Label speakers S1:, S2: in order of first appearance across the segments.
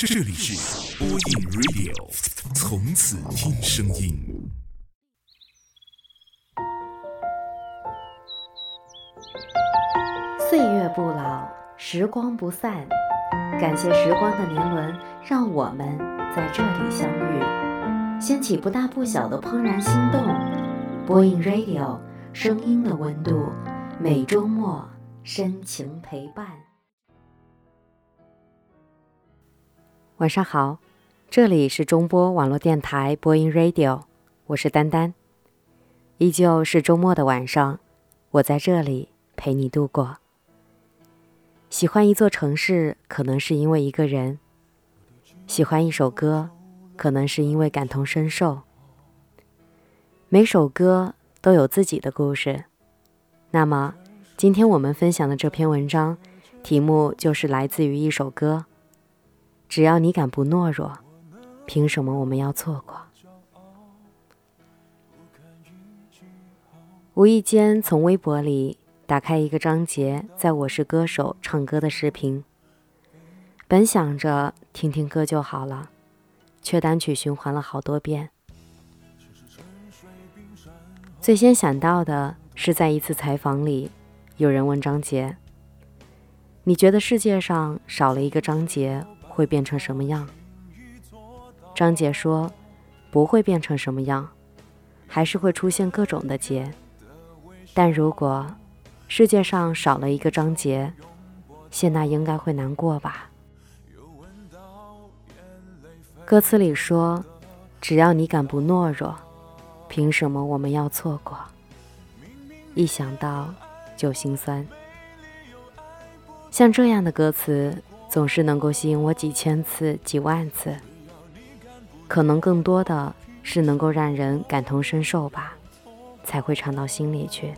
S1: 这里是播音 Radio，从此听声音。
S2: 岁月不老，时光不散。感谢时光的年轮，让我们在这里相遇，掀起不大不小的怦然心动。播音 Radio，声音的温度，每周末深情陪伴。晚上好，这里是中波网络电台播音 Radio，我是丹丹。依旧是周末的晚上，我在这里陪你度过。喜欢一座城市，可能是因为一个人；喜欢一首歌，可能是因为感同身受。每首歌都有自己的故事。那么，今天我们分享的这篇文章，题目就是来自于一首歌。只要你敢不懦弱，凭什么我们要错过？无意间从微博里。打开一个张杰在我是歌手唱歌的视频，本想着听听歌就好了，却单曲循环了好多遍。最先想到的是，在一次采访里，有人问张杰：“你觉得世界上少了一个张杰会变成什么样？”张杰说：“不会变成什么样，还是会出现各种的结，但如果……”世界上少了一个张杰，谢娜应该会难过吧？歌词里说：“只要你敢不懦弱，凭什么我们要错过？”一想到就心酸。像这样的歌词，总是能够吸引我几千次、几万次。可能更多的是能够让人感同身受吧，才会唱到心里去。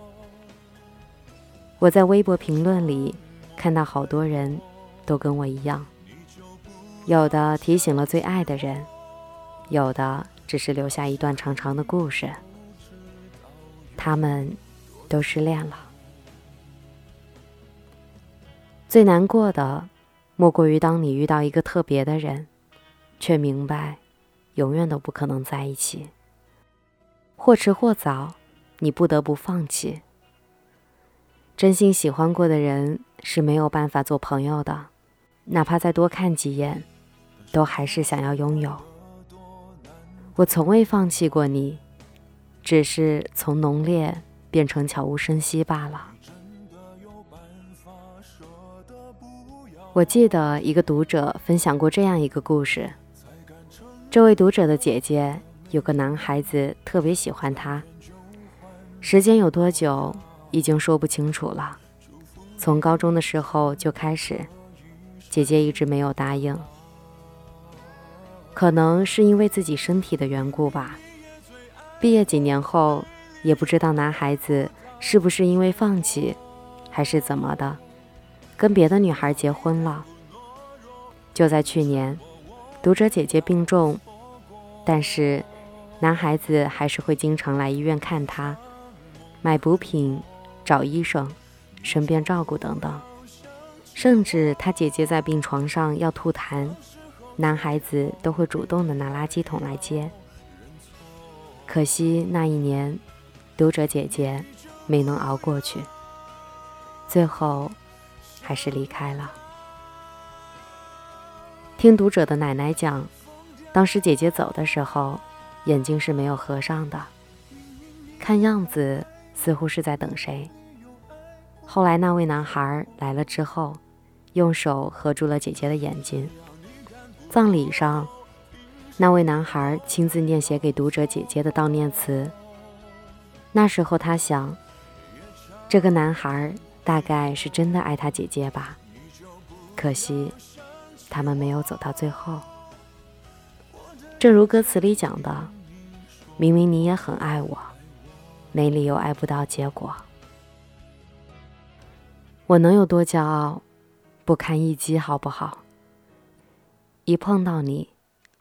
S2: 我在微博评论里看到好多人都跟我一样，有的提醒了最爱的人，有的只是留下一段长长的故事。他们都失恋了。最难过的，莫过于当你遇到一个特别的人，却明白永远都不可能在一起，或迟或早，你不得不放弃。真心喜欢过的人是没有办法做朋友的，哪怕再多看几眼，都还是想要拥有。我从未放弃过你，只是从浓烈变成悄无声息罢了。我记得一个读者分享过这样一个故事：这位读者的姐姐有个男孩子特别喜欢她，时间有多久？已经说不清楚了。从高中的时候就开始，姐姐一直没有答应。可能是因为自己身体的缘故吧。毕业几年后，也不知道男孩子是不是因为放弃，还是怎么的，跟别的女孩结婚了。就在去年，读者姐姐病重，但是男孩子还是会经常来医院看她，买补品。找医生，身边照顾等等，甚至他姐姐在病床上要吐痰，男孩子都会主动的拿垃圾桶来接。可惜那一年，读者姐姐没能熬过去，最后还是离开了。听读者的奶奶讲，当时姐姐走的时候，眼睛是没有合上的，看样子似乎是在等谁。后来那位男孩来了之后，用手合住了姐姐的眼睛。葬礼上，那位男孩亲自念写给读者姐姐的悼念词。那时候他想，这个男孩大概是真的爱他姐姐吧。可惜，他们没有走到最后。正如歌词里讲的，明明你也很爱我，没理由爱不到结果。我能有多骄傲，不堪一击，好不好？一碰到你，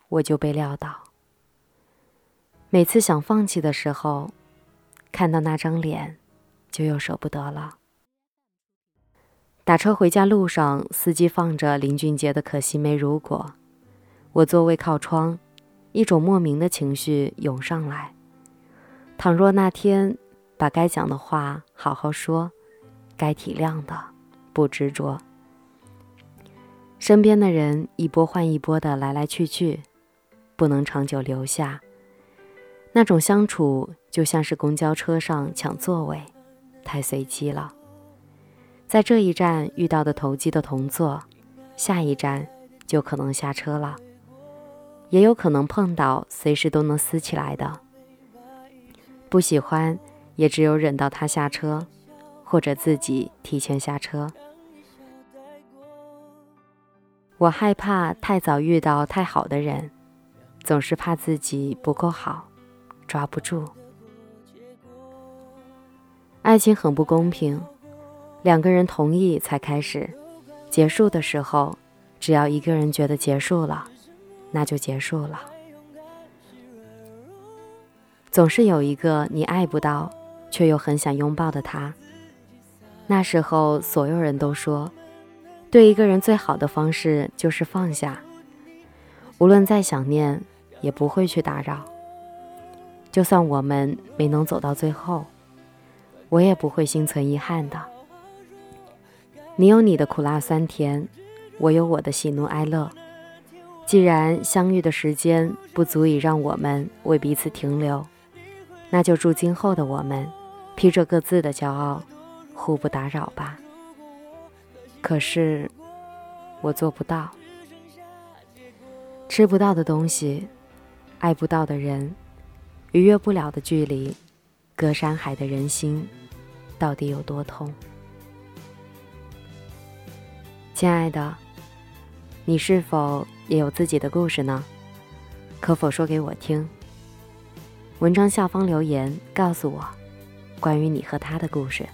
S2: 我就被撂倒。每次想放弃的时候，看到那张脸，就又舍不得了。打车回家路上，司机放着林俊杰的《可惜没如果》，我座位靠窗，一种莫名的情绪涌上来。倘若那天把该讲的话好好说，该体谅的不执着。身边的人一波换一波的来来去去，不能长久留下。那种相处就像是公交车上抢座位，太随机了。在这一站遇到的投机的同座，下一站就可能下车了，也有可能碰到随时都能撕起来的。不喜欢，也只有忍到他下车，或者自己提前下车。我害怕太早遇到太好的人，总是怕自己不够好。抓不住，爱情很不公平。两个人同意才开始，结束的时候，只要一个人觉得结束了，那就结束了。总是有一个你爱不到，却又很想拥抱的他。那时候，所有人都说，对一个人最好的方式就是放下，无论再想念，也不会去打扰。就算我们没能走到最后，我也不会心存遗憾的。你有你的苦辣酸甜，我有我的喜怒哀乐。既然相遇的时间不足以让我们为彼此停留，那就祝今后的我们披着各自的骄傲，互不打扰吧。可是我做不到，吃不到的东西，爱不到的人。逾越不了的距离，隔山海的人心，到底有多痛？亲爱的，你是否也有自己的故事呢？可否说给我听？文章下方留言告诉我，关于你和他的故事。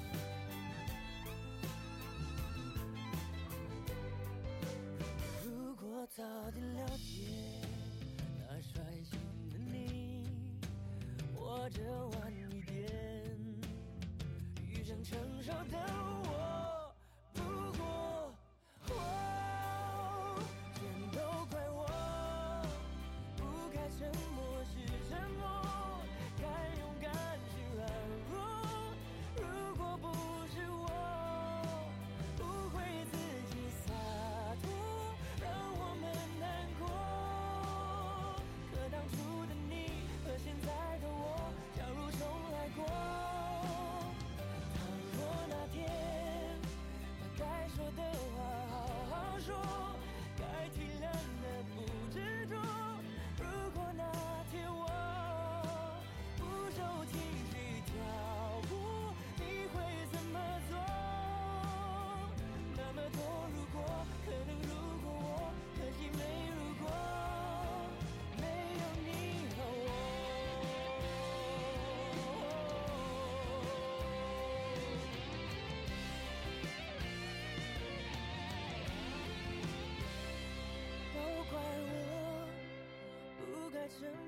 S3: 着。